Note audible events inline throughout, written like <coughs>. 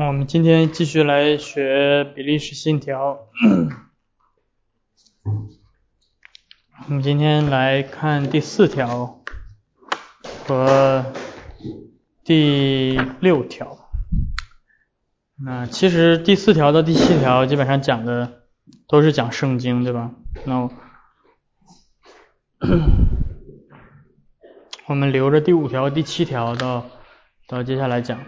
我们今天继续来学比利时信条。我们今天来看第四条和第六条。那其实第四条到第七条基本上讲的都是讲圣经，对吧？那我们留着第五条、第七条到到接下来讲。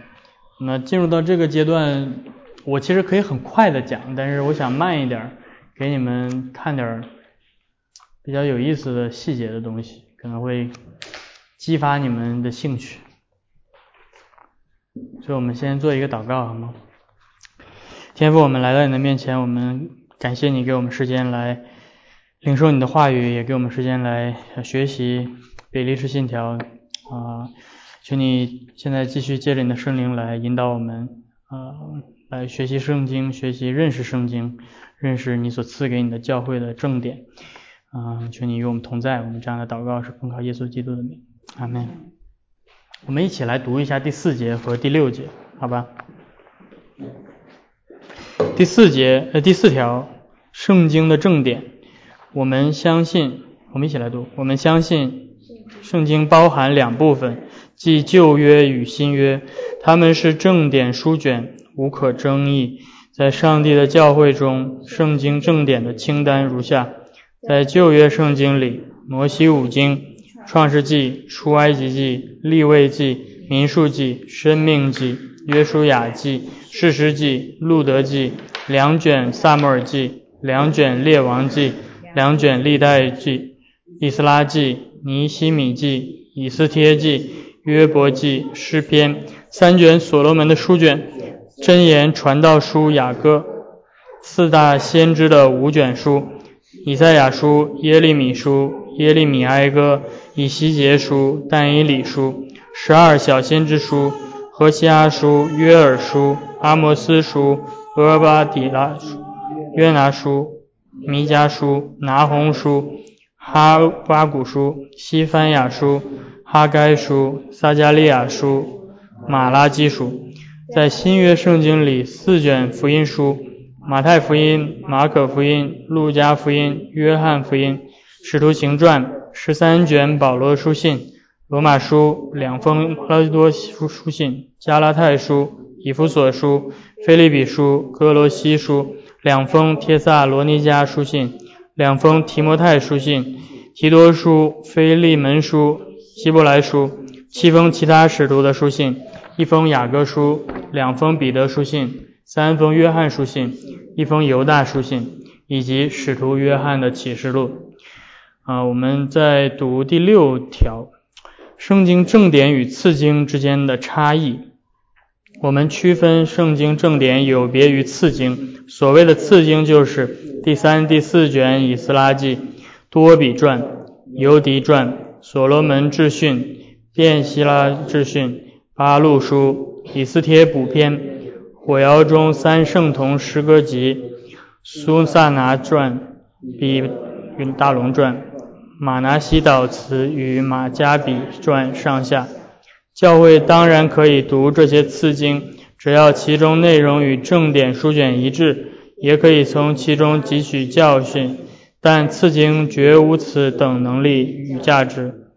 那进入到这个阶段，我其实可以很快的讲，但是我想慢一点，给你们看点比较有意思的细节的东西，可能会激发你们的兴趣。所以我们先做一个祷告，好吗？天父，我们来到你的面前，我们感谢你给我们时间来领受你的话语，也给我们时间来学习比利时信条啊。请你现在继续借着你的圣灵来引导我们，啊，来学习圣经，学习认识圣经，认识你所赐给你的教会的正点，啊，求你与我们同在。我们这样的祷告是奉靠耶稣基督的名，阿门。我们一起来读一下第四节和第六节，好吧？第四节呃第四条，圣经的正点，我们相信，我们一起来读，我们相信圣经包含两部分。即旧约与新约，他们是正典书卷，无可争议。在上帝的教会中，圣经正典的清单如下：在旧约圣经里，摩西五经、创世纪、出埃及记、立位记、民数记、生命记、约书亚记、士师记、路德记，两卷萨母尔记，两卷列王记，两卷历代记，以斯拉记、尼希米记、以斯帖记。约伯记、诗篇、三卷所罗门的书卷、真言传道书、雅歌、四大先知的五卷书、以赛亚书、耶利米书、耶利米哀歌、以西结书、但以理书、十二小先知书、何西阿书、约尔书、阿摩斯书、俄巴底拉书、约拿书、弥迦书、拿红书、哈巴古书、西番雅书。哈该书、撒加利亚书、马拉基书，在新约圣经里四卷福音书：马太福音、马可福音、路加福音、约翰福音、使徒行传十三卷保罗书信、罗马书两封拉多书书信、加拉太书、以弗所书、菲利比书、哥罗西书两封帖萨罗尼迦书信、两封提摩太书信、提多书、菲利门书。希伯来书七封其他使徒的书信，一封雅各书，两封彼得书信，三封约翰书信，一封犹大书信，以及使徒约翰的启示录。啊，我们在读第六条，圣经正典与次经之间的差异。我们区分圣经正典有别于次经。所谓的次经就是第三、第四卷以斯拉记、多比传、犹迪传。所罗门智训、便希拉智训、八路书、以斯帖补篇、火窑中三圣童诗歌集、苏萨拿传、比云大龙传、马拿西岛词与马加比传上下。教会当然可以读这些次经，只要其中内容与正典书卷一致，也可以从其中汲取教训。但次经绝无此等能力与价值，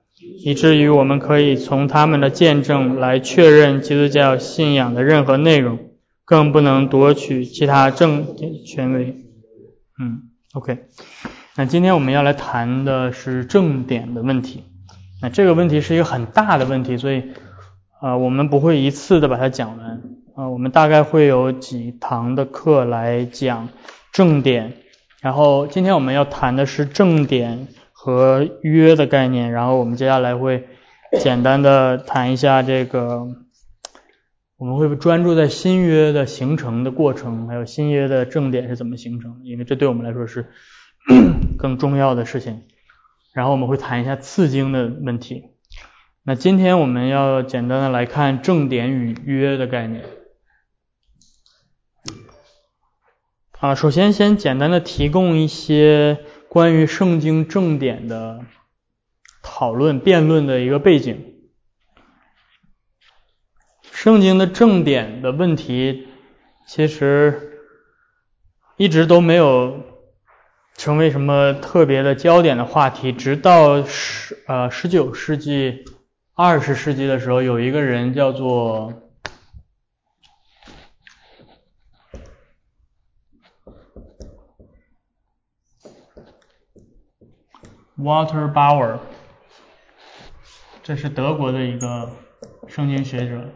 以至于我们可以从他们的见证来确认基督教信仰的任何内容，更不能夺取其他正权威。嗯，OK。那今天我们要来谈的是正点的问题。那这个问题是一个很大的问题，所以啊，我们不会一次的把它讲完啊，我们大概会有几堂的课来讲正点。然后今天我们要谈的是正点和约的概念，然后我们接下来会简单的谈一下这个，我们会专注在新约的形成的过程，还有新约的正点是怎么形成，因为这对我们来说是 <coughs> 更重要的事情。然后我们会谈一下次经的问题。那今天我们要简单的来看正点与约的概念。啊，首先先简单的提供一些关于圣经正典的讨论、辩论的一个背景。圣经的正典的问题其实一直都没有成为什么特别的焦点的话题，直到十呃十九世纪、二十世纪的时候，有一个人叫做。Waterbauer，这是德国的一个圣经学者。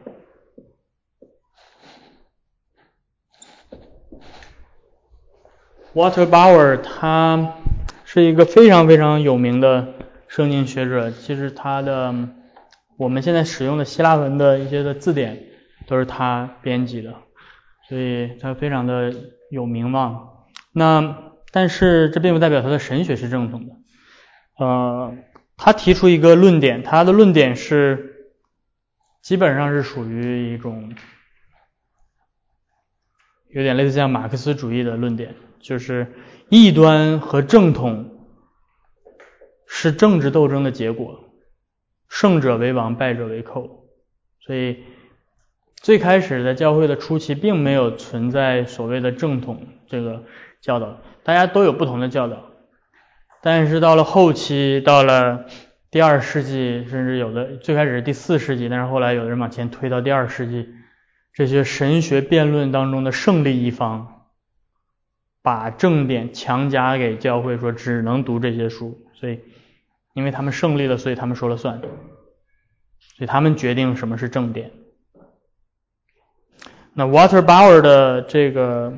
Waterbauer，他是一个非常非常有名的圣经学者，其实他的我们现在使用的希腊文的一些的字典都是他编辑的，所以他非常的有名望。那但是这并不代表他的神学是正统的。呃，他提出一个论点，他的论点是基本上是属于一种有点类似像马克思主义的论点，就是异端和正统是政治斗争的结果，胜者为王，败者为寇。所以最开始在教会的初期，并没有存在所谓的正统这个教导，大家都有不同的教导。但是到了后期，到了第二世纪，甚至有的最开始是第四世纪，但是后来有的人往前推到第二世纪，这些神学辩论当中的胜利一方，把正典强加给教会，说只能读这些书，所以因为他们胜利了，所以他们说了算，所以他们决定什么是正典。那 Water Bauer 的这个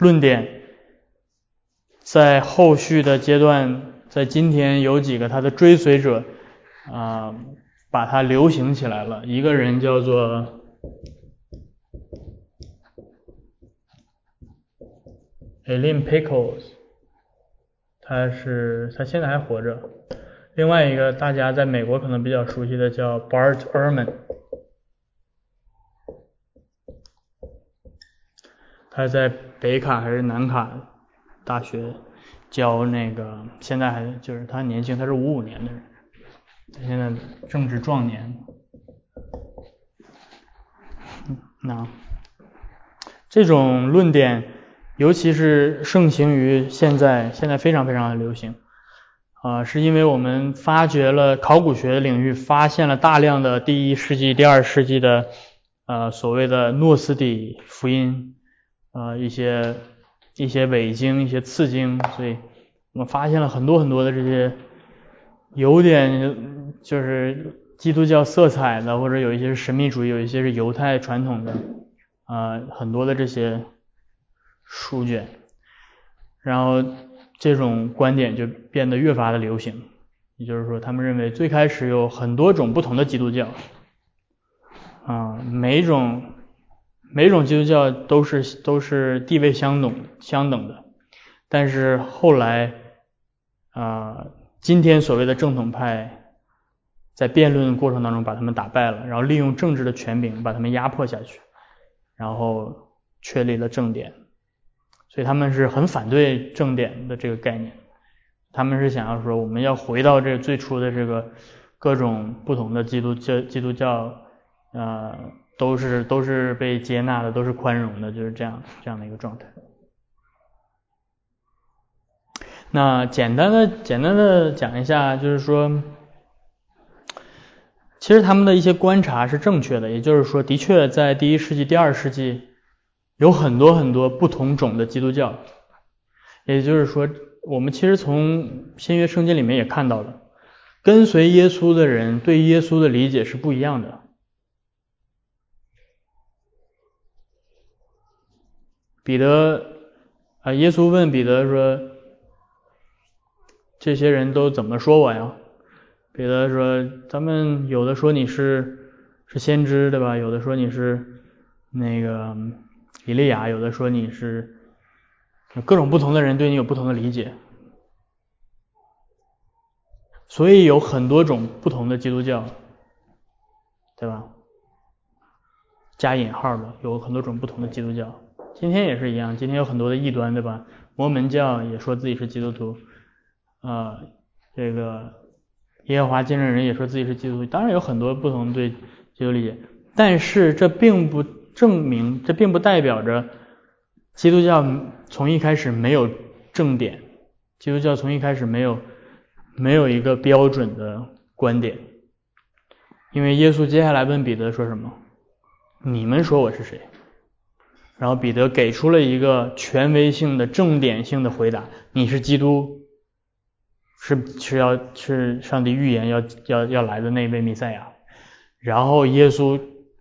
论点。在后续的阶段，在今天有几个他的追随者啊，把它流行起来了。一个人叫做 Elin Pickles，他是他现在还活着。另外一个大家在美国可能比较熟悉的叫 Bart Ehrman，他在北卡还是南卡？大学教那个，现在还就是他年轻，他是五五年的人，他现在正值壮年。那这种论点，尤其是盛行于现在，现在非常非常的流行啊，是因为我们发掘了考古学领域，发现了大量的第一世纪、第二世纪的呃所谓的诺斯底福音啊一些。一些伪经、一些次经，所以我们发现了很多很多的这些有点就是基督教色彩的，或者有一些是神秘主义，有一些是犹太传统的啊，很多的这些书卷，然后这种观点就变得越发的流行。也就是说，他们认为最开始有很多种不同的基督教啊，每种。每种基督教都是都是地位相等相等的，但是后来啊，今天所谓的正统派在辩论过程当中把他们打败了，然后利用政治的权柄把他们压迫下去，然后确立了正典，所以他们是很反对正典的这个概念，他们是想要说我们要回到这最初的这个各种不同的基督教基督教啊。都是都是被接纳的，都是宽容的，就是这样这样的一个状态。那简单的简单的讲一下，就是说，其实他们的一些观察是正确的，也就是说，的确在第一世纪、第二世纪有很多很多不同种的基督教。也就是说，我们其实从新约圣经里面也看到了，跟随耶稣的人对耶稣的理解是不一样的。彼得啊，耶稣问彼得说：“这些人都怎么说我呀？”彼得说：“咱们有的说你是是先知，对吧？有的说你是那个以利亚，有的说你是各种不同的人对你有不同的理解，所以有很多种不同的基督教，对吧？加引号的，有很多种不同的基督教。”今天也是一样，今天有很多的异端，对吧？摩门教也说自己是基督徒，啊，这个耶和华见证人也说自己是基督徒，当然有很多不同对基督理解，但是这并不证明，这并不代表着基督教从一开始没有正点，基督教从一开始没有没有一个标准的观点。因为耶稣接下来问彼得说什么？你们说我是谁？然后彼得给出了一个权威性的正点性的回答：你是基督，是是要是上帝预言要要要来的那位弥赛亚。然后耶稣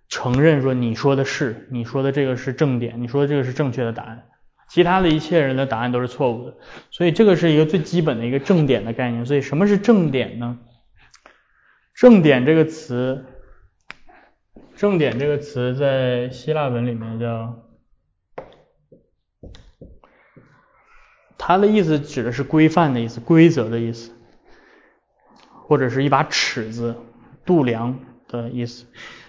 承认说：你说的是，你说的这个是正点，你说的这个是正确的答案，其他的一切人的答案都是错误的。所以这个是一个最基本的一个正点的概念。所以什么是正点呢？正点这个词。正点这个词在希腊文里面叫，它的意思指的是规范的意思、规则的意思，或者是一把尺子、度量的意思。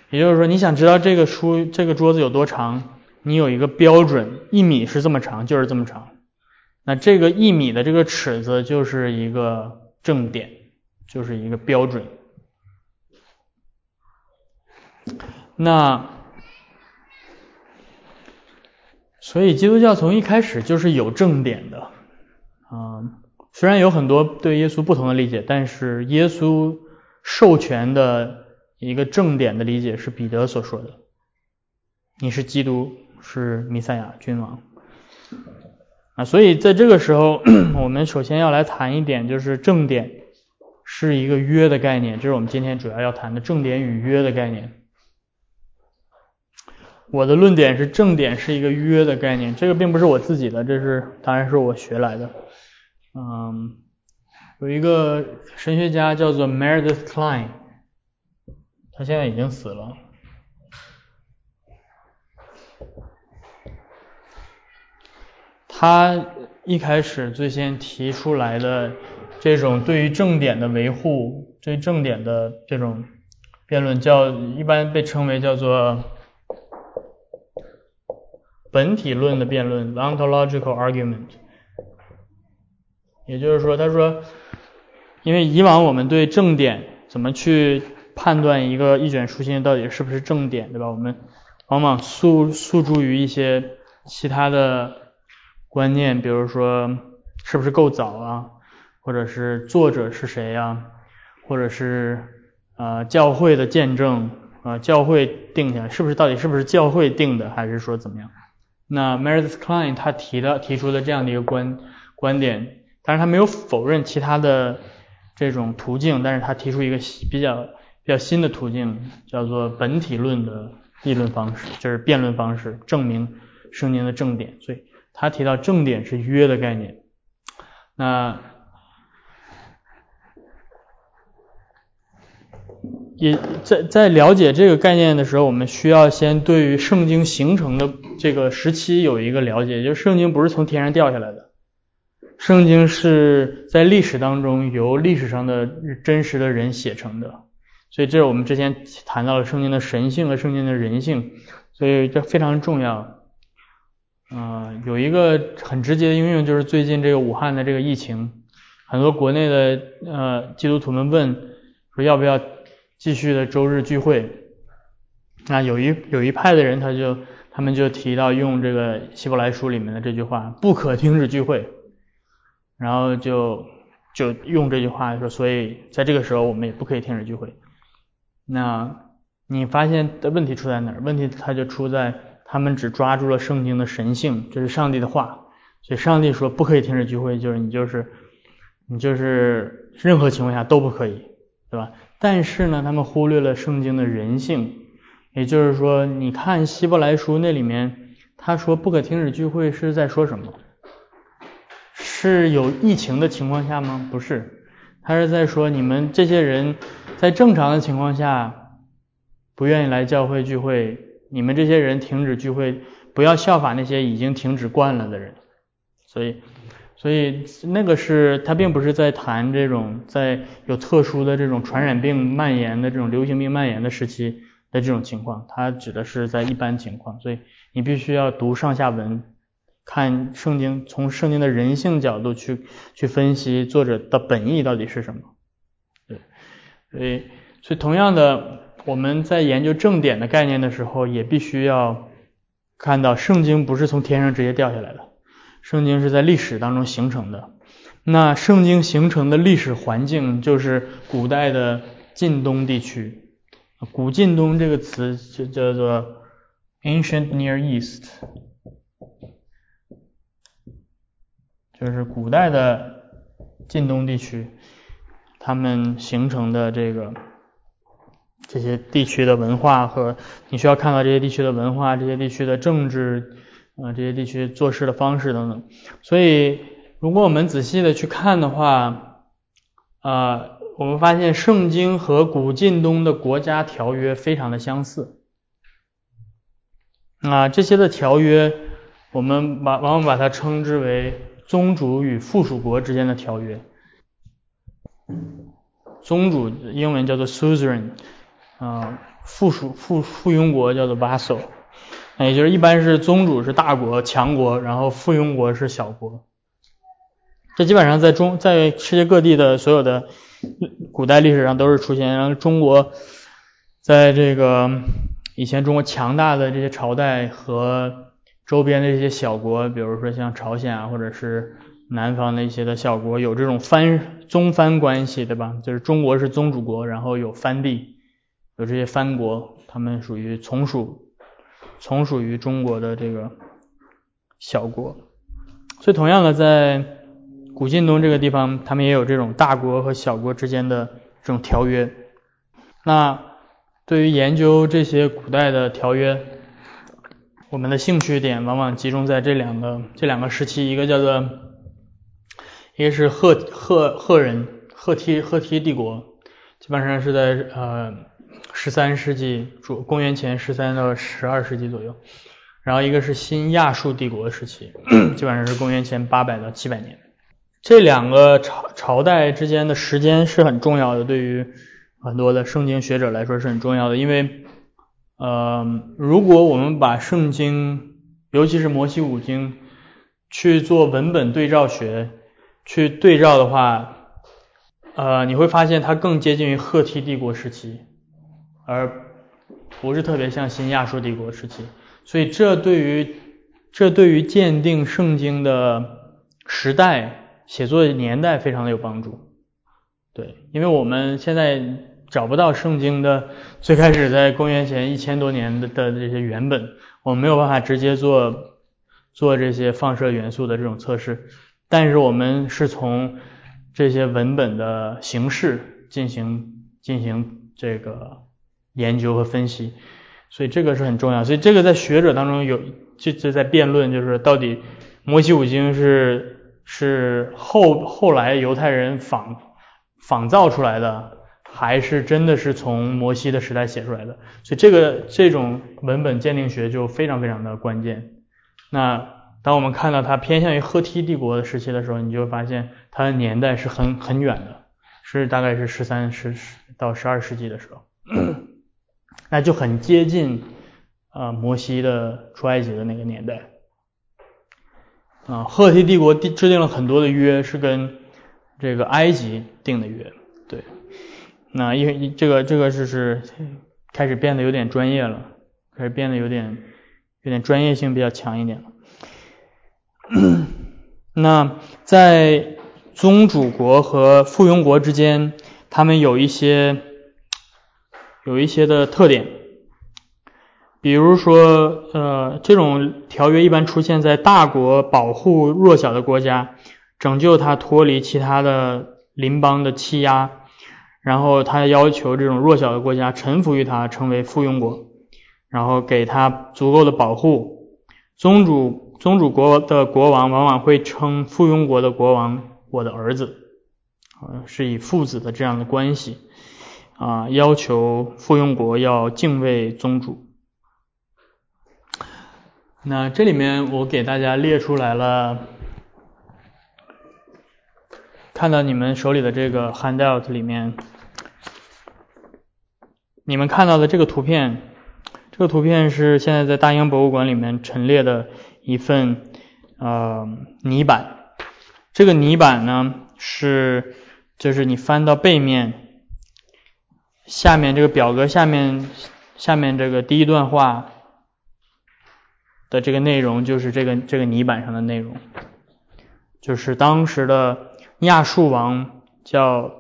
也就是说，你想知道这个书、这个桌子有多长，你有一个标准，一米是这么长，就是这么长。那这个一米的这个尺子就是一个正点，就是一个标准。那，所以基督教从一开始就是有正点的，啊，虽然有很多对耶稣不同的理解，但是耶稣授权的一个正点的理解是彼得所说的：“你是基督，是弥赛亚君王。”啊，所以在这个时候，<clears throat> 我们首先要来谈一点，就是正点是一个约的概念，这是我们今天主要要谈的正点与约的概念。我的论点是正点是一个约的概念，这个并不是我自己的，这是当然是我学来的。嗯，有一个神学家叫做 Meredith Klein，他现在已经死了。他一开始最先提出来的这种对于正点的维护，对正点的这种辩论，叫一般被称为叫做。本体论的辩论，ontological argument，也就是说，他说，因为以往我们对正点怎么去判断一个一卷书信到底是不是正点，对吧？我们往往诉诉诸于一些其他的观念，比如说是不是够早啊，或者是作者是谁呀，或者是呃教会的见证啊，教会定下来是不是到底是不是教会定的，还是说怎么样？那 Meredith Klein 他提的提出的这样的一个观观点，但是他没有否认其他的这种途径，但是他提出一个比较比较新的途径，叫做本体论的议论方式，就是辩论方式，证明圣经的正点。所以他提到正点是约的概念。那也在在了解这个概念的时候，我们需要先对于圣经形成的这个时期有一个了解，就是圣经不是从天上掉下来的，圣经是在历史当中由历史上的真实的人写成的，所以这是我们之前谈到了圣经的神性和圣经的人性，所以这非常重要。嗯，有一个很直接的应用就是最近这个武汉的这个疫情，很多国内的呃基督徒们问说要不要。继续的周日聚会，那有一有一派的人，他就他们就提到用这个希伯来书里面的这句话，不可停止聚会，然后就就用这句话说，所以在这个时候我们也不可以停止聚会。那你发现的问题出在哪儿？问题它就出在他们只抓住了圣经的神性，这是上帝的话，所以上帝说不可以停止聚会，就是你就是你就是任何情况下都不可以，对吧？但是呢，他们忽略了圣经的人性，也就是说，你看希伯来书那里面，他说不可停止聚会是在说什么？是有疫情的情况下吗？不是，他是在说你们这些人在正常的情况下不愿意来教会聚会，你们这些人停止聚会，不要效法那些已经停止惯了的人，所以。所以那个是，他并不是在谈这种在有特殊的这种传染病蔓延的这种流行病蔓延的时期的这种情况，他指的是在一般情况。所以你必须要读上下文，看圣经，从圣经的人性角度去去分析作者的本意到底是什么。对，所以所以同样的，我们在研究正点的概念的时候，也必须要看到圣经不是从天上直接掉下来的，圣经是在历史当中形成的。那圣经形成的历史环境就是古代的近东地区。古近东这个词就叫做 Ancient Near East，就是古代的近东地区，他们形成的这个这些地区的文化和你需要看到这些地区的文化、这些地区的政治啊、这些地区做事的方式等等。所以，如果我们仔细的去看的话，啊。我们发现圣经和古近东的国家条约非常的相似，啊，这些的条约我们把往往把它称之为宗主与附属国之间的条约。宗主英文叫做 suzerain，啊，附属附附庸国叫做 vassal，也就是一般是宗主是大国强国，然后附庸国是小国。这基本上在中在世界各地的所有的。古代历史上都是出现，然后中国在这个以前中国强大的这些朝代和周边的一些小国，比如说像朝鲜啊，或者是南方的一些的小国，有这种藩宗藩关系，对吧？就是中国是宗主国，然后有藩地，有这些藩国，他们属于从属从属于中国的这个小国，所以同样的在。古晋东这个地方，他们也有这种大国和小国之间的这种条约。那对于研究这些古代的条约，我们的兴趣点往往集中在这两个这两个时期，一个叫做，一个是赫赫赫人赫梯赫梯帝国，基本上是在呃十三世纪主公元前十三到十二世纪左右，然后一个是新亚述帝国时期，<clears throat> 基本上是公元前八百到七百年。这两个朝朝代之间的时间是很重要的，对于很多的圣经学者来说是很重要的，因为呃，如果我们把圣经，尤其是摩西五经去做文本对照学，去对照的话，呃，你会发现它更接近于赫梯帝国时期，而不是特别像新亚述帝国时期，所以这对于这对于鉴定圣经的时代。写作年代非常的有帮助，对，因为我们现在找不到圣经的最开始在公元前一千多年的的这些原本，我们没有办法直接做做这些放射元素的这种测试，但是我们是从这些文本的形式进行进行这个研究和分析，所以这个是很重要，所以这个在学者当中有就就在辩论，就是到底摩西五经是。是后后来犹太人仿仿造出来的，还是真的是从摩西的时代写出来的？所以这个这种文本鉴定学就非常非常的关键。那当我们看到它偏向于赫梯帝国的时期的时候，你就会发现它的年代是很很远的，是大概是十三十到十二世纪的时候，<coughs> 那就很接近啊摩西的出埃及的那个年代。啊，赫梯帝国制制定了很多的约，是跟这个埃及定的约。那因为这个这个是是开始变得有点专业了，开始变得有点有点专业性比较强一点了。那在宗主国和附庸国之间，他们有一些有一些的特点。比如说，呃，这种条约一般出现在大国保护弱小的国家，拯救他脱离其他的邻邦的欺压，然后他要求这种弱小的国家臣服于他，成为附庸国，然后给他足够的保护。宗主宗主国的国王往往会称附庸国的国王我的儿子，是以父子的这样的关系，啊，要求附庸国要敬畏宗主。那这里面我给大家列出来了，看到你们手里的这个 handout 里面，你们看到的这个图片，这个图片是现在在大英博物馆里面陈列的一份呃泥板。这个泥板呢是，就是你翻到背面，下面这个表格下面下面这个第一段话。的这个内容就是这个这个泥板上的内容，就是当时的亚述王叫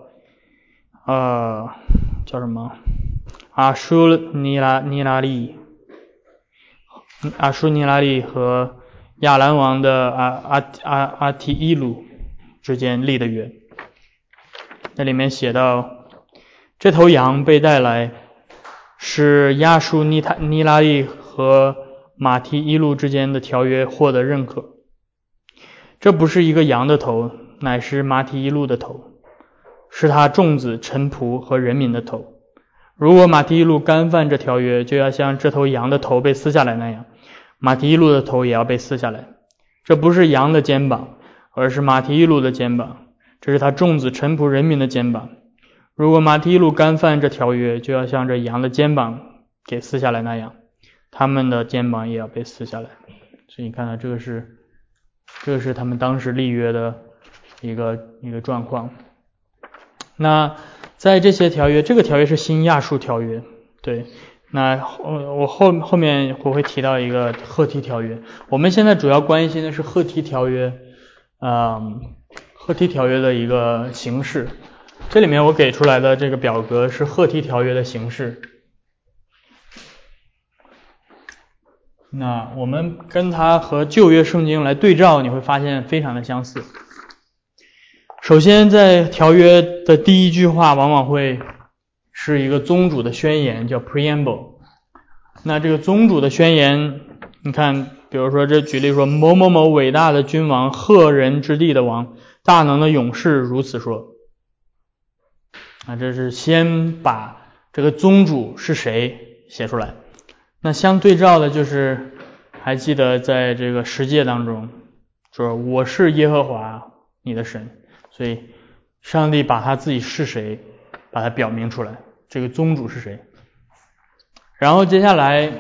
呃叫什么阿舒尼拉尼拉利，阿舒尼拉利和亚兰王的阿阿阿阿提伊鲁之间立的约，那里面写到这头羊被带来是亚舒尼塔尼拉利和。马蹄一路之间的条约获得认可，这不是一个羊的头，乃是马蹄一路的头，是他众子臣仆和人民的头。如果马蹄一路干犯这条约，就要像这头羊的头被撕下来那样，马蹄一路的头也要被撕下来。这不是羊的肩膀，而是马蹄一路的肩膀，这是他众子臣仆人民的肩膀。如果马蹄一路干犯这条约，就要像这羊的肩膀给撕下来那样。他们的肩膀也要被撕下来，所以你看到这个是，这个是他们当时立约的一个一个状况。那在这些条约，这个条约是新亚述条约，对。那我我后后面我会提到一个赫梯条约。我们现在主要关心的是赫梯条约，嗯，赫梯条约的一个形式。这里面我给出来的这个表格是赫梯条约的形式。那我们跟它和旧约圣经来对照，你会发现非常的相似。首先，在条约的第一句话往往会是一个宗主的宣言，叫 preamble。那这个宗主的宣言，你看，比如说这举例说，某某某伟大的君王，赫人之地的王，大能的勇士如此说。啊，这是先把这个宗主是谁写出来。那相对照的就是，还记得在这个十诫当中说我是耶和华你的神，所以上帝把他自己是谁，把它表明出来，这个宗主是谁。然后接下来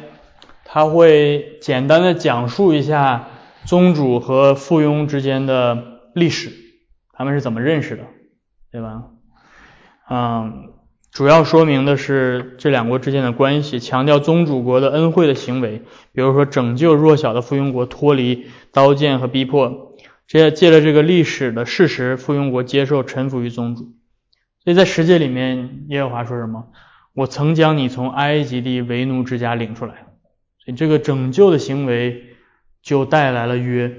他会简单的讲述一下宗主和附庸之间的历史，他们是怎么认识的，对吧？嗯。主要说明的是这两国之间的关系，强调宗主国的恩惠的行为，比如说拯救弱小的附庸国脱离刀剑和逼迫。这借了这个历史的事实，附庸国接受臣服于宗主。所以在十诫里面，耶和华说什么？我曾将你从埃及地为奴之家领出来。所以这个拯救的行为就带来了约，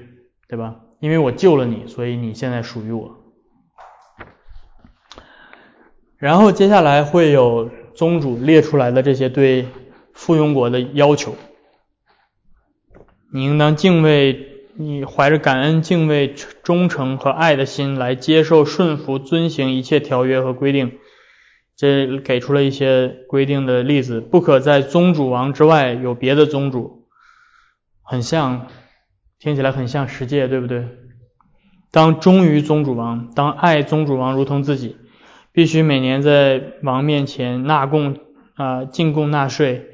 对吧？因为我救了你，所以你现在属于我。然后接下来会有宗主列出来的这些对附庸国的要求，你应当敬畏，你怀着感恩、敬畏、忠诚和爱的心来接受、顺服、遵行一切条约和规定。这给出了一些规定的例子：不可在宗主王之外有别的宗主，很像，听起来很像十诫，对不对？当忠于宗主王，当爱宗主王如同自己。必须每年在王面前纳贡啊进贡纳税，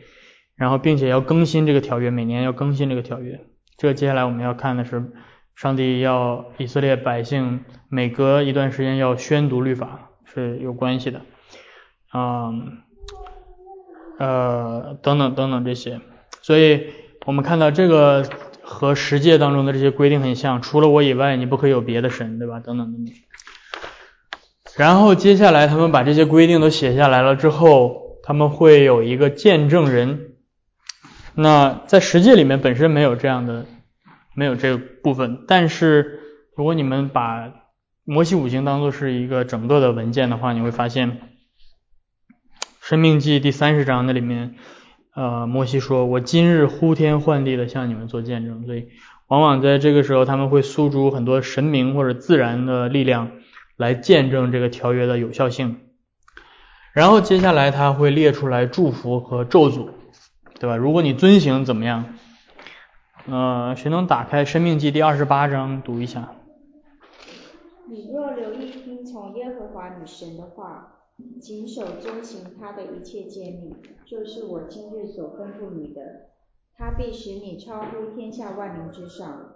然后并且要更新这个条约，每年要更新这个条约。这接下来我们要看的是，上帝要以色列百姓每隔一段时间要宣读律法是有关系的，啊呃等等等等这些。所以我们看到这个和十诫当中的这些规定很像，除了我以外，你不可以有别的神，对吧？等等等等。然后接下来，他们把这些规定都写下来了之后，他们会有一个见证人。那在实际里面本身没有这样的，没有这个部分。但是如果你们把摩西五行当做是一个整个的文件的话，你会发现，《生命记》第三十章那里面，呃，摩西说：“我今日呼天唤地的向你们做见证。”所以，往往在这个时候，他们会诉诸很多神明或者自然的力量。来见证这个条约的有效性，然后接下来他会列出来祝福和咒诅，对吧？如果你遵行怎么样？呃，谁能打开《生命记》第二十八章读一下？你若留意听从耶和华女神的话，谨守遵行他的一切诫命，就是我今日所吩咐你的，他必使你超乎天下万民之上。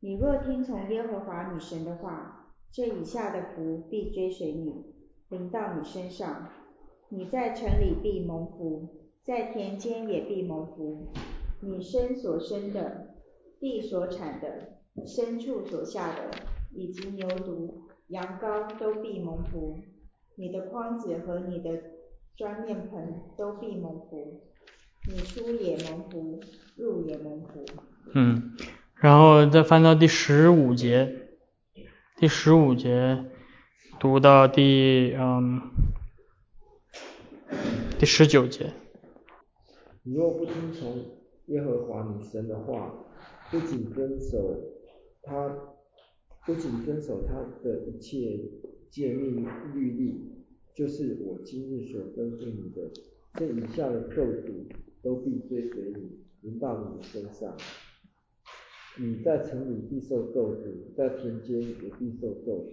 你若听从耶和华女神的话，这以下的福必追随你，临到你身上。你在城里必蒙福，在田间也必蒙福。你生所生的，地所产的、牲畜所下的，以及牛犊、羊羔都必蒙福。你的筐子和你的装面盆都必蒙福。你出也蒙福，入也蒙福。嗯，然后再翻到第十五节，第十五节读到第嗯第十九节。你若不听从耶和华你神的话，不仅遵守他，不仅遵守他的一切诫命律例，就是我今日所吩咐你的，这以下的咒诅都必追随你，临到你身上。你在城里必受咒诅，在田间也必受咒诅。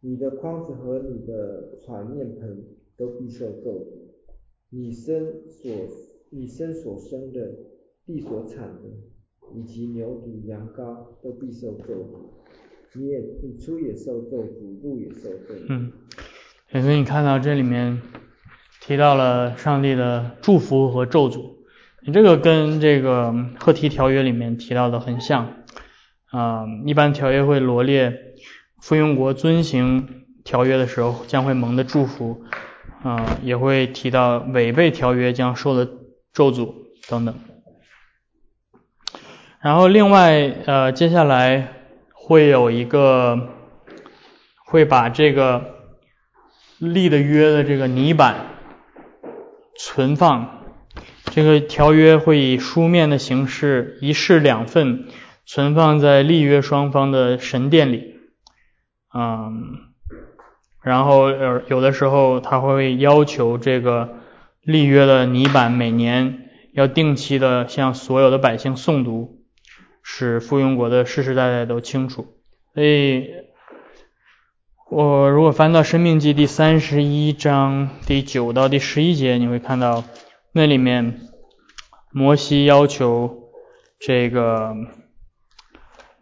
你的筐子和你的船面盆都必受咒诅。你生所你生所生的，地所产的，以及牛犊、羊羔都必受咒诅。你也你出也受咒诅，入也受咒诅。嗯，所以你看到这里面提到了上帝的祝福和咒诅，你这个跟这个赫梯条约里面提到的很像。啊、一般条约会罗列附庸国遵行条约的时候将会蒙的祝福，啊、也会提到违背条约将受的咒诅等等。然后另外，呃，接下来会有一个会把这个立的约的这个泥板存放，这个条约会以书面的形式一式两份存放在立约双方的神殿里，嗯，然后呃有的时候他会要求这个立约的泥板每年要定期的向所有的百姓诵读，使附庸国的世世代代都清楚。所以，我如果翻到《生命记》第三十一章第九到第十一节，你会看到那里面摩西要求这个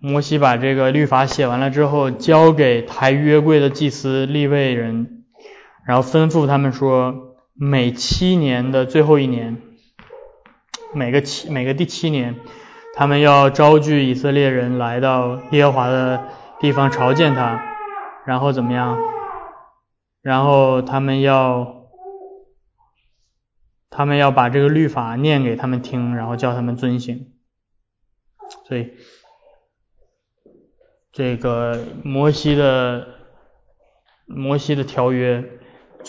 摩西把这个律法写完了之后，交给抬约柜的祭司立位人，然后吩咐他们说，每七年的最后一年，每个七每个第七年，他们要招聚以色列人来到耶和华的地方朝见他，然后怎么样？然后他们要他们要把这个律法念给他们听，然后叫他们遵行。所以这个摩西的摩西的条约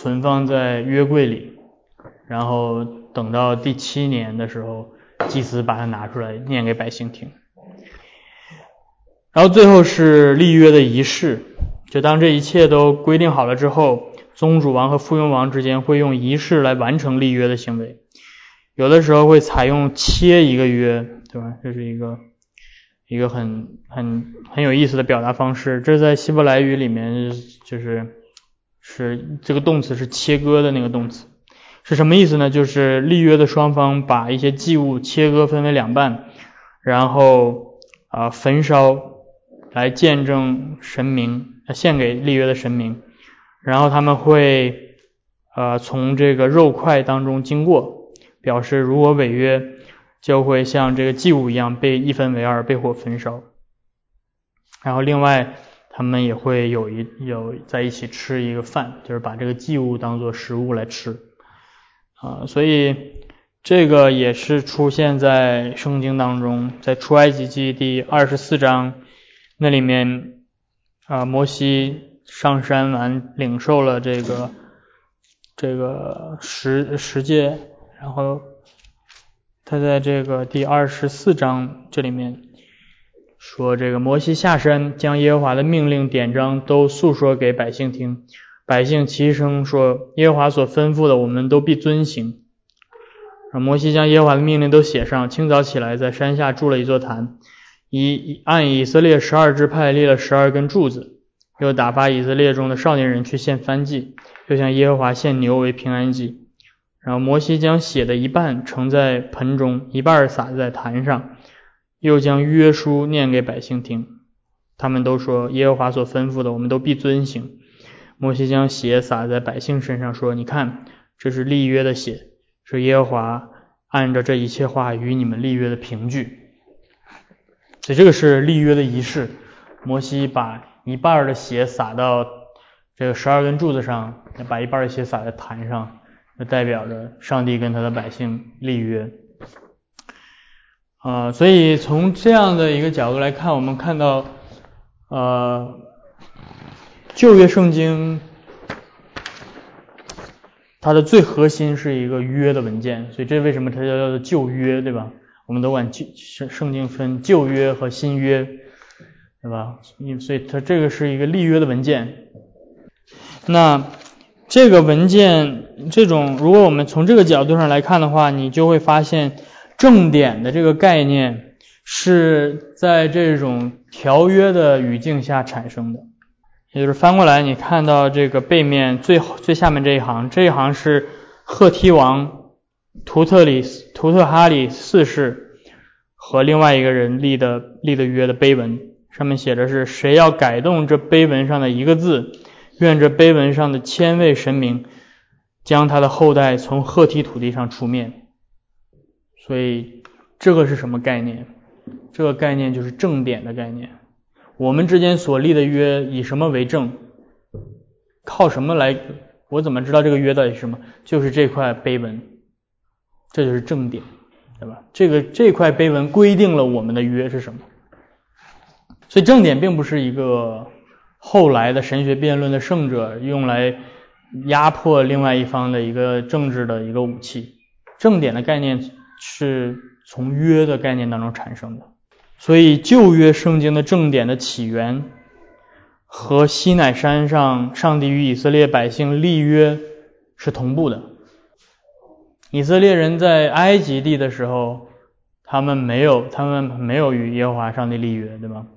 存放在约柜里，然后等到第七年的时候，祭司把它拿出来念给百姓听。然后最后是立约的仪式，就当这一切都规定好了之后，宗主王和附庸王之间会用仪式来完成立约的行为。有的时候会采用切一个约，对吧？这是一个一个很很很有意思的表达方式。这在希伯来语里面就是是这个动词是切割的那个动词，是什么意思呢？就是立约的双方把一些祭物切割分为两半，然后啊焚烧。来见证神明，献给立约的神明，然后他们会呃从这个肉块当中经过，表示如果违约，就会像这个祭物一样被一分为二，被火焚烧。然后另外他们也会有一有在一起吃一个饭，就是把这个祭物当做食物来吃啊，所以这个也是出现在圣经当中，在出埃及记第二十四章。那里面啊，摩西上山完领受了这个这个十十诫，然后他在这个第二十四章这里面说，这个摩西下山将耶和华的命令典章都诉说给百姓听，百姓齐声说，耶和华所吩咐的，我们都必遵行。摩西将耶和华的命令都写上，清早起来在山下筑了一座坛。以按以色列十二支派立了十二根柱子，又打发以色列中的少年人去献燔祭，又向耶和华献牛为平安祭。然后摩西将血的一半盛在盆中，一半撒在坛上，又将约书念给百姓听。他们都说耶和华所吩咐的，我们都必遵行。摩西将血洒在百姓身上，说：“你看，这是立约的血，是耶和华按照这一切话与你们立约的凭据。”所以这个是立约的仪式。摩西把一半的血洒到这个十二根柱子上，把一半的血洒在坛上，那代表着上帝跟他的百姓立约。啊，所以从这样的一个角度来看，我们看到，呃，旧约圣经它的最核心是一个约的文件，所以这为什么它叫叫做旧约，对吧？我们都管旧圣圣经分旧约和新约，对吧？因所以它这个是一个立约的文件。那这个文件这种，如果我们从这个角度上来看的话，你就会发现。正点的这个概念是在这种条约的语境下产生的，也就是翻过来，你看到这个背面最最下面这一行，这一行是赫梯王图特里图特哈里四世和另外一个人立的立的约的碑文，上面写着是谁要改动这碑文上的一个字，愿这碑文上的千位神明将他的后代从赫梯土地上除灭。所以这个是什么概念？这个概念就是正点的概念。我们之间所立的约以什么为证？靠什么来？我怎么知道这个约到底是什么？就是这块碑文，这就是正点，对吧？这个这块碑文规定了我们的约是什么。所以正点并不是一个后来的神学辩论的胜者用来压迫另外一方的一个政治的一个武器。正点的概念。是从约的概念当中产生的，所以旧约圣经的正典的起源和西乃山上上帝与以色列百姓立约是同步的。以色列人在埃及地的时候，他们没有，他们没有与耶和华上帝立约，对吗？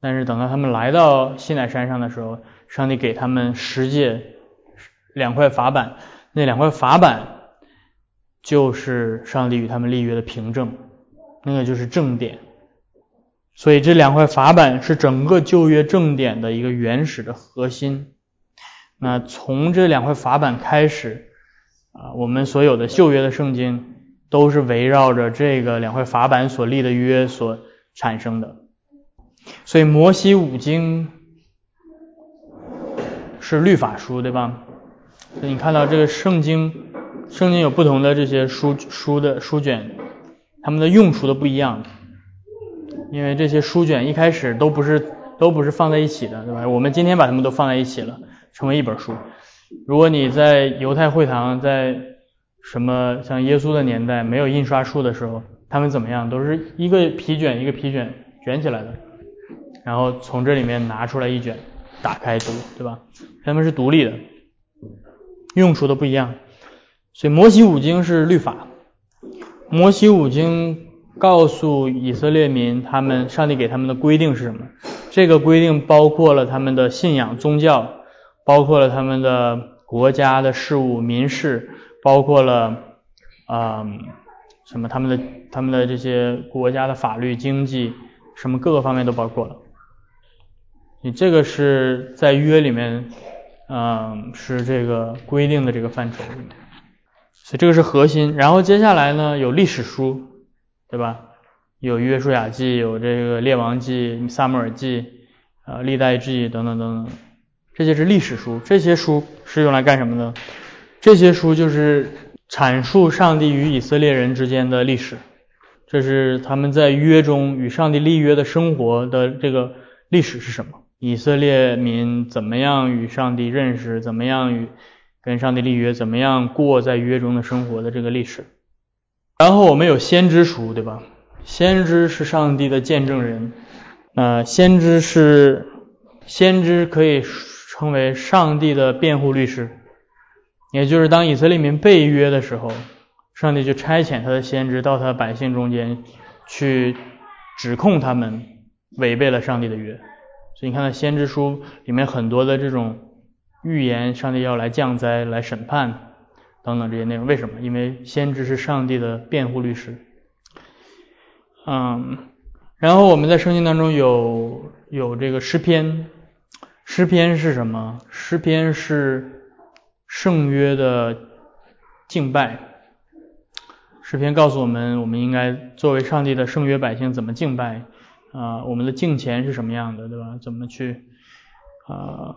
但是等到他们来到西乃山上的时候，上帝给他们十诫两块法板，那两块法板。就是上帝与他们立约的凭证，那个就是正典。所以这两块法板是整个旧约正典的一个原始的核心。那从这两块法板开始，啊，我们所有的旧约的圣经都是围绕着这个两块法板所立的约所产生的。所以摩西五经是律法书，对吧？所以你看到这个圣经。圣经有不同的这些书书的书卷，它们的用处都不一样，因为这些书卷一开始都不是都不是放在一起的，对吧？我们今天把它们都放在一起了，成为一本书。如果你在犹太会堂，在什么像耶稣的年代没有印刷术的时候，他们怎么样？都是一个皮卷一个皮卷卷起来的，然后从这里面拿出来一卷，打开读，对吧？他们是独立的，用处都不一样。所以摩西五经是律法，摩西五经告诉以色列民，他们上帝给他们的规定是什么？这个规定包括了他们的信仰宗教，包括了他们的国家的事务民事，包括了啊什么他们的他们的这些国家的法律经济，什么各个方面都包括了。你这个是在约里面，嗯，是这个规定的这个范畴里面。所以这个是核心，然后接下来呢有历史书，对吧？有约书亚记，有这个列王记、撒母耳记、啊历代记等等等等，这些是历史书。这些书是用来干什么的？这些书就是阐述上帝与以色列人之间的历史，这是他们在约中与上帝立约的生活的这个历史是什么？以色列民怎么样与上帝认识？怎么样与？跟上帝立约，怎么样过在约中的生活的这个历史。然后我们有先知书，对吧？先知是上帝的见证人，呃，先知是先知可以称为上帝的辩护律师，也就是当以色列民被约的时候，上帝就差遣他的先知到他的百姓中间去指控他们违背了上帝的约。所以你看到先知书里面很多的这种。预言上帝要来降灾、来审判等等这些内容，为什么？因为先知是上帝的辩护律师。嗯，然后我们在圣经当中有有这个诗篇，诗篇是什么？诗篇是圣约的敬拜，诗篇告诉我们，我们应该作为上帝的圣约百姓怎么敬拜啊，我们的敬虔是什么样的，对吧？怎么去啊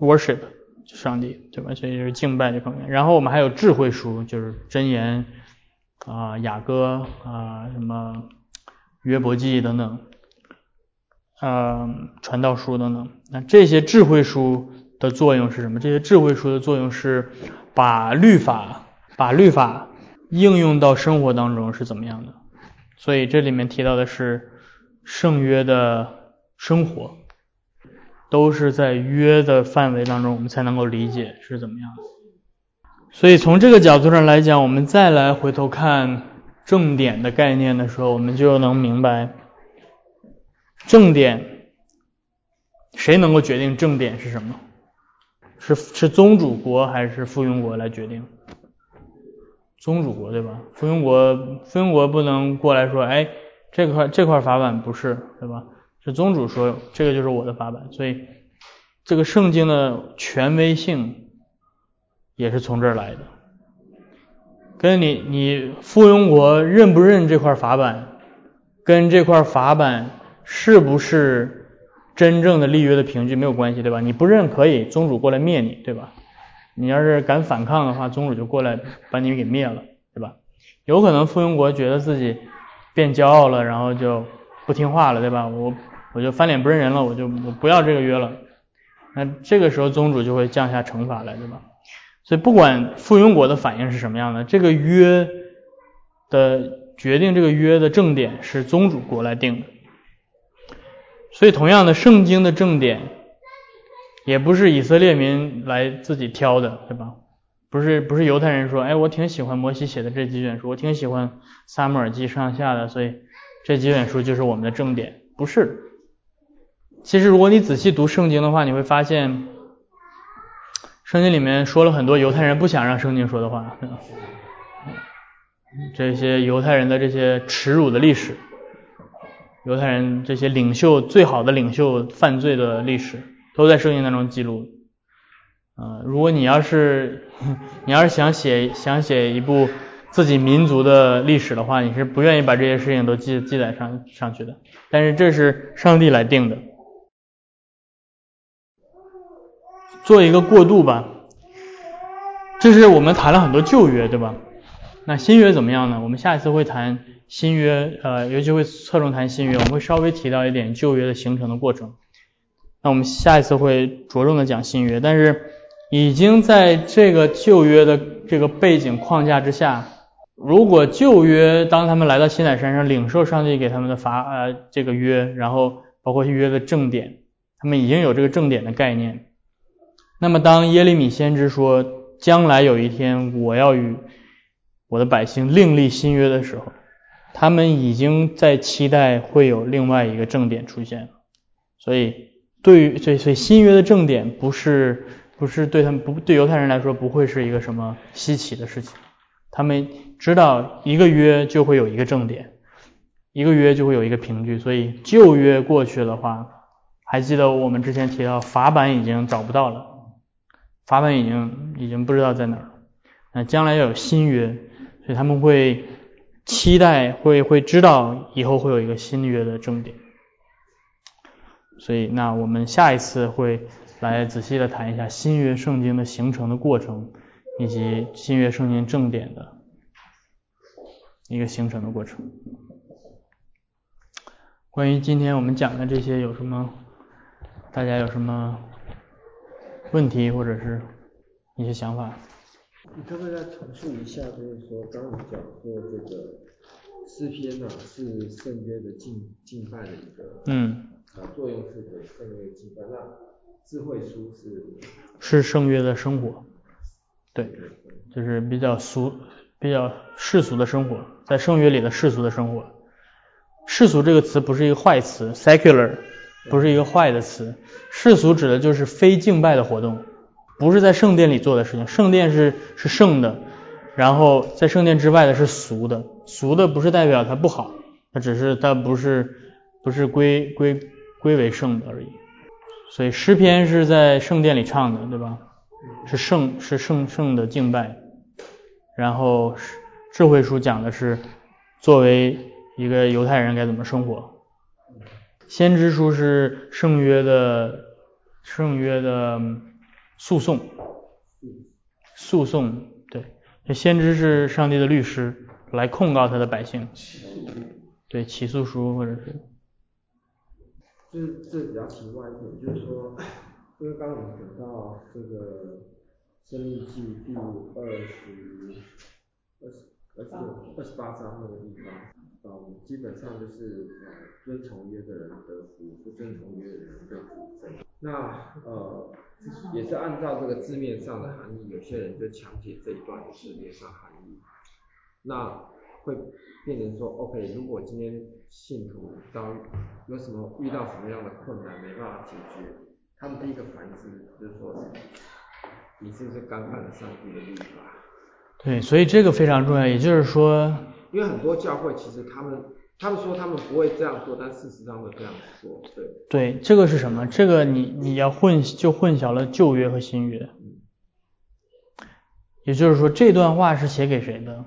worship 上帝，对吧？所以就是敬拜这方面。然后我们还有智慧书，就是箴言啊、雅歌啊、什么约伯记等等，呃，传道书等等。那这些智慧书的作用是什么？这些智慧书的作用是把律法，把律法应用到生活当中是怎么样的？所以这里面提到的是圣约的生活，都是在约的范围当中，我们才能够理解是怎么样的。所以从这个角度上来讲，我们再来回头看正点的概念的时候，我们就能明白正点谁能够决定正点是什么？是是宗主国还是附庸国来决定？宗主国对吧？附庸国附庸国不能过来说，哎，这块这块法版不是对吧？是宗主说这个就是我的法版，所以这个圣经的权威性也是从这儿来的。跟你你附庸国认不认这块法版，跟这块法版是不是真正的立约的凭据没有关系，对吧？你不认可以，宗主过来灭你，对吧？你要是敢反抗的话，宗主就过来把你给灭了，对吧？有可能附庸国觉得自己变骄傲了，然后就不听话了，对吧？我我就翻脸不认人了，我就我不要这个约了。那这个时候宗主就会降下惩罚来，对吧？所以不管附庸国的反应是什么样的，这个约的决定，这个约的正点是宗主国来定的。所以同样的，圣经的正点也不是以色列民来自己挑的，对吧？不是不是犹太人说，哎，我挺喜欢摩西写的这几卷书，我挺喜欢撒母耳记上下的，所以这几卷书就是我们的正点，不是。其实如果你仔细读圣经的话，你会发现，圣经里面说了很多犹太人不想让圣经说的话，这些犹太人的这些耻辱的历史。犹太人这些领袖最好的领袖犯罪的历史都在圣经当中记录。啊，如果你要是 <laughs> 你要是想写想写一部自己民族的历史的话，你是不愿意把这些事情都记记载上上去的。但是这是上帝来定的，做一个过渡吧。这是我们谈了很多旧约，对吧？那新约怎么样呢？我们下一次会谈。新约，呃，尤其会侧重谈新约，我们会稍微提到一点旧约的形成的过程。那我们下一次会着重的讲新约，但是已经在这个旧约的这个背景框架之下，如果旧约当他们来到西乃山上领受上帝给他们的法，呃，这个约，然后包括约的正典，他们已经有这个正典的概念。那么当耶利米先知说将来有一天我要与我的百姓另立新约的时候，他们已经在期待会有另外一个正点出现，所以对于所以所以新约的正点不是不是对他们不对犹太人来说不会是一个什么稀奇的事情，他们知道一个约就会有一个正点，一个约就会有一个凭据，所以旧约过去的话，还记得我们之前提到法版已经找不到了，法版已经已经不知道在哪儿，那将来要有新约，所以他们会。期待会会知道以后会有一个新约的正点，所以那我们下一次会来仔细的谈一下新约圣经的形成的过程，以及新约圣经正点的一个形成的过程。关于今天我们讲的这些有什么，大家有什么问题或者是一些想法？你可不可以再重述一下，就是说，刚刚你讲过这个诗篇呢是圣约的敬敬拜的一个，嗯，啊作用是给圣约敬拜，那智慧书是是圣约的生活，对，就是比较俗、比较世俗的生活，在圣约里的世俗的生活。世俗这个词不是一个坏词，secular 不是一个坏的词，世俗指的就是非敬拜的活动。不是在圣殿里做的事情，圣殿是是圣的，然后在圣殿之外的是俗的，俗的不是代表它不好，它只是它不是不是归归归为圣的而已。所以诗篇是在圣殿里唱的，对吧？是圣是圣圣的敬拜，然后智慧书讲的是作为一个犹太人该怎么生活，先知书是圣约的圣约的诉讼，诉讼对，先知是上帝的律师，来控告他的百姓，对起诉书或者是，这这比较题外一点，就是说，因为刚刚我们讲到这个《生命记》第二十、二十、二十六、二十八章那个地方，嗯，基本上就是呃，遵从约的人得福，不遵从约的人被诅咒。那呃，也是按照这个字面上的含义，有些人就强解这一段的字面上含义。那会变成说，OK，如果今天信徒当有什么遇到什么样的困难没办法解决，他们第一个反应就是说，你是不是干犯了上帝的律法？对，所以这个非常重要，也就是说，因为很多教会其实他们他们说他们不会这样做，但事实上会这样做，对。对，这个是什么？这个你你要混就混淆了旧约和新约，也就是说这段话是写给谁的？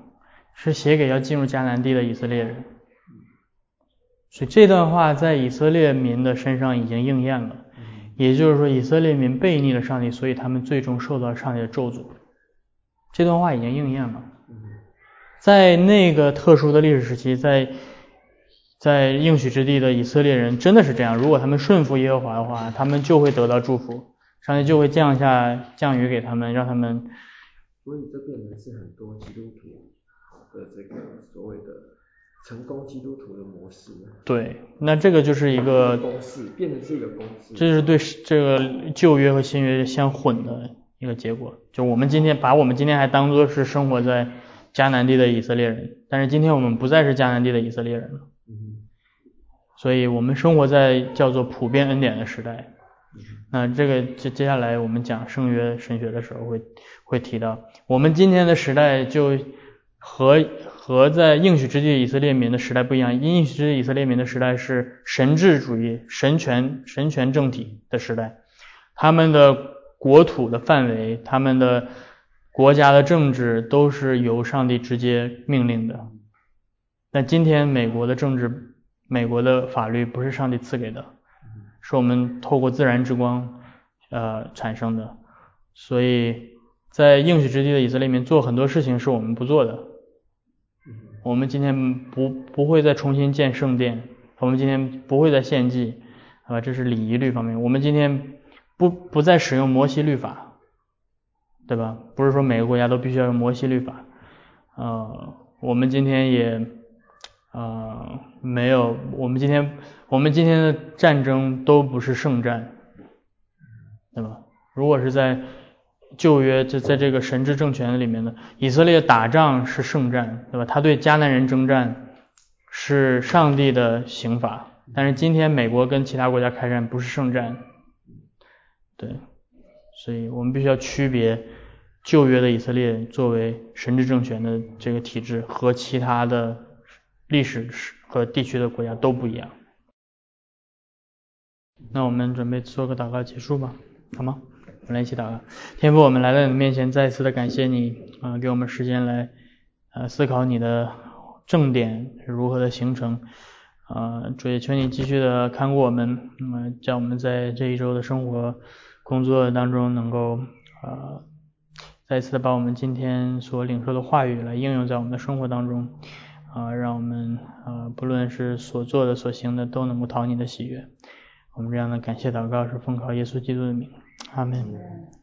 是写给要进入迦南地的以色列人，所以这段话在以色列民的身上已经应验了。也就是说，以色列民背逆了上帝，所以他们最终受到上帝的咒诅。这段话已经应验了。在那个特殊的历史时期，在在应许之地的以色列人真的是这样。如果他们顺服耶和华的话，他们就会得到祝福，上帝就会降下降雨给他们，让他们。所以这变成是很多基督徒。的这个所谓的成功基督徒的模式，对，那这个就是一个公式，变成是一个公式，这就是对这个旧约和新约相混的一个结果。就我们今天把我们今天还当做是生活在迦南地的以色列人，但是今天我们不再是迦南地的以色列人了，所以我们生活在叫做普遍恩典的时代。那这个接接下来我们讲圣约神学的时候会会提到，我们今天的时代就。和和在应许之地以色列民的时代不一样，应许之地以色列民的时代是神治主义、神权神权政体的时代，他们的国土的范围、他们的国家的政治都是由上帝直接命令的。但今天美国的政治、美国的法律不是上帝赐给的，是我们透过自然之光呃产生的，所以在应许之地的以色列民做很多事情是我们不做的。我们今天不不会再重新建圣殿，我们今天不会再献祭，啊，这是礼仪律方面。我们今天不不再使用摩西律法，对吧？不是说每个国家都必须要用摩西律法，呃，我们今天也呃没有，我们今天我们今天的战争都不是圣战，对吧？如果是在旧约就在这个神之政权里面的以色列打仗是圣战，对吧？他对迦南人征战是上帝的刑罚，但是今天美国跟其他国家开战不是圣战，对，所以我们必须要区别旧约的以色列作为神之政权的这个体制和其他的历史和地区的国家都不一样。那我们准备做个祷告结束吧，好吗？我们来一起祷告，天父，我们来到你的面前，再一次的感谢你啊，给我们时间来呃思考你的正点是如何的形成啊，主也求你继续的看顾我们，那么叫我们在这一周的生活工作当中能够啊再次的把我们今天所领受的话语来应用在我们的生活当中啊，让我们啊不论是所做的所行的都能够讨你的喜悦。我们这样的感谢祷告是奉靠耶稣基督的名。阿门。